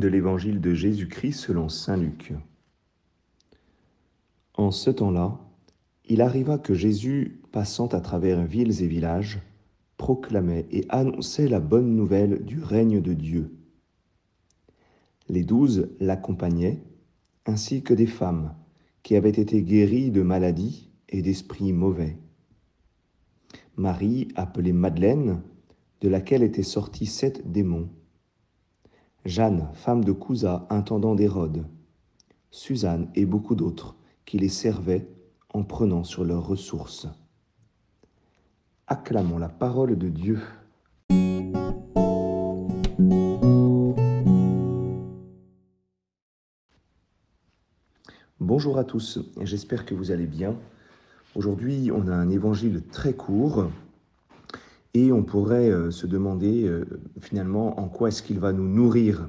de l'évangile de Jésus-Christ selon Saint Luc. En ce temps-là, il arriva que Jésus, passant à travers villes et villages, proclamait et annonçait la bonne nouvelle du règne de Dieu. Les douze l'accompagnaient, ainsi que des femmes qui avaient été guéries de maladies et d'esprits mauvais. Marie, appelée Madeleine, de laquelle étaient sortis sept démons. Jeanne, femme de Cousa, intendant d'Hérode. Suzanne et beaucoup d'autres qui les servaient en prenant sur leurs ressources. Acclamons la parole de Dieu. Bonjour à tous, j'espère que vous allez bien. Aujourd'hui, on a un évangile très court et on pourrait euh, se demander euh, finalement en quoi est-ce qu'il va nous nourrir.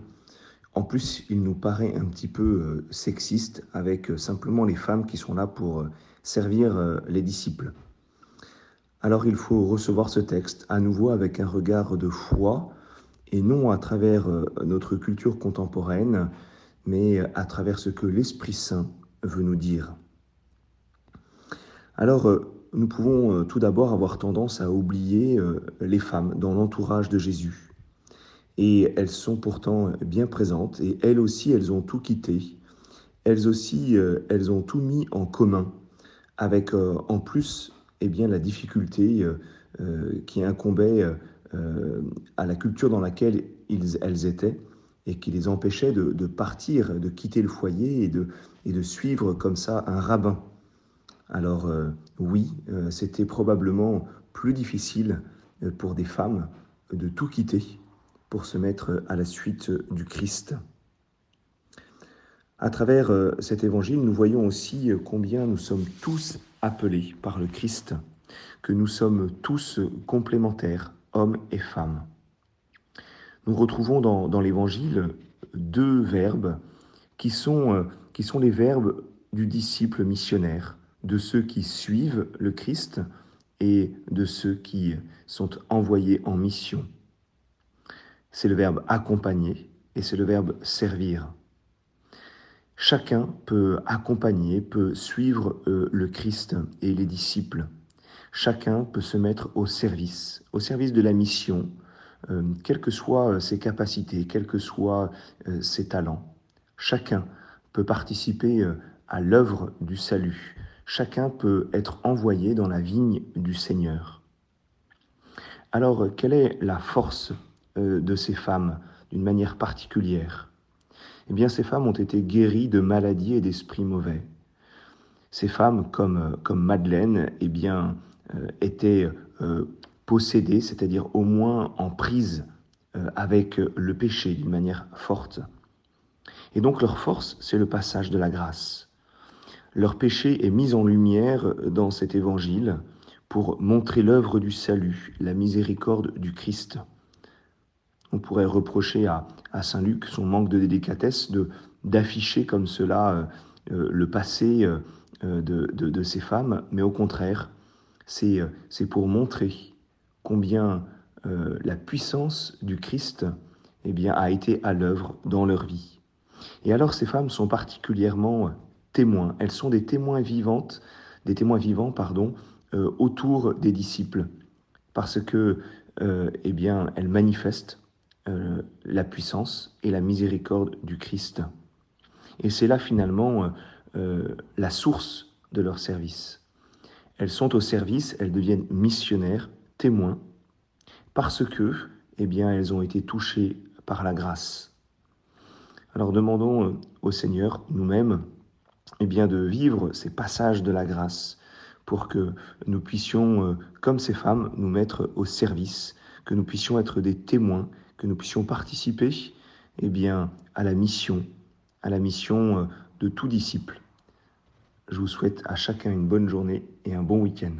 En plus, il nous paraît un petit peu euh, sexiste avec simplement les femmes qui sont là pour servir les disciples. Alors il faut recevoir ce texte à nouveau avec un regard de foi et non à travers notre culture contemporaine, mais à travers ce que l'Esprit Saint veut nous dire. Alors, nous pouvons euh, tout d'abord avoir tendance à oublier euh, les femmes dans l'entourage de Jésus. Et elles sont pourtant bien présentes, et elles aussi, elles ont tout quitté. Elles aussi, elles ont tout mis en commun, avec en plus eh bien, la difficulté qui incombait à la culture dans laquelle elles étaient et qui les empêchait de, partir, de quitter le foyer et de suivre comme ça un rabbin. Alors euh, oui, euh, c'était probablement plus difficile euh, pour des femmes de tout quitter pour se mettre à la suite du Christ. À travers cet évangile, nous voyons aussi combien nous sommes tous appelés par le Christ, que nous sommes tous complémentaires, hommes et femmes. Nous retrouvons dans, l'évangile deux verbes qui sont les verbes du disciple missionnaire de ceux qui suivent le Christ et de ceux qui sont envoyés en mission. C'est le verbe accompagner et c'est le verbe servir. Chacun peut accompagner, peut suivre euh, le Christ et les disciples. Chacun peut se mettre au service, au service de la mission, euh, quelles que soient ses capacités, quels que soient euh, ses talents. Chacun peut participer à l'œuvre du salut, chacun peut être envoyé dans la vigne du Seigneur. Alors, quelle est la force euh, de ces femmes d'une manière particulière? Eh bien, ces femmes ont été guéries de maladies et d'esprits mauvais. Ces femmes, comme, euh, comme Madeleine, eh bien, euh, étaient possédées, c'est-à-dire au moins en prise avec le péché d'une manière forte. Et donc leur force, c'est le passage de la grâce. Leur péché est mis en lumière dans cet évangile pour montrer l'œuvre du salut, la miséricorde du Christ. On pourrait reprocher à, Saint Luc son manque de délicatesse de d'afficher comme cela euh, euh, le passé euh, de, ces femmes, mais au contraire, c'est pour montrer combien la puissance du Christ eh bien, a été à l'œuvre dans leur vie. Et alors ces femmes sont particulièrement témoins. Elles sont des témoins vivantes, des témoins vivants, pardon, euh, autour des disciples, parce que, euh, eh bien, elles manifestent euh, la puissance et la miséricorde du Christ. Et c'est là finalement la source de leur service. Elles sont au service, elles deviennent missionnaires, témoins, parce que, eh bien, elles ont été touchées par la grâce. Alors demandons au Seigneur, nous-mêmes, eh bien, de vivre ces passages de la grâce pour que nous puissions, euh, comme ces femmes, nous mettre au service, que nous puissions être des témoins, que nous puissions participer eh à la mission, à la mission euh, de tout disciple. Je vous souhaite à chacun une bonne journée et un bon week-end.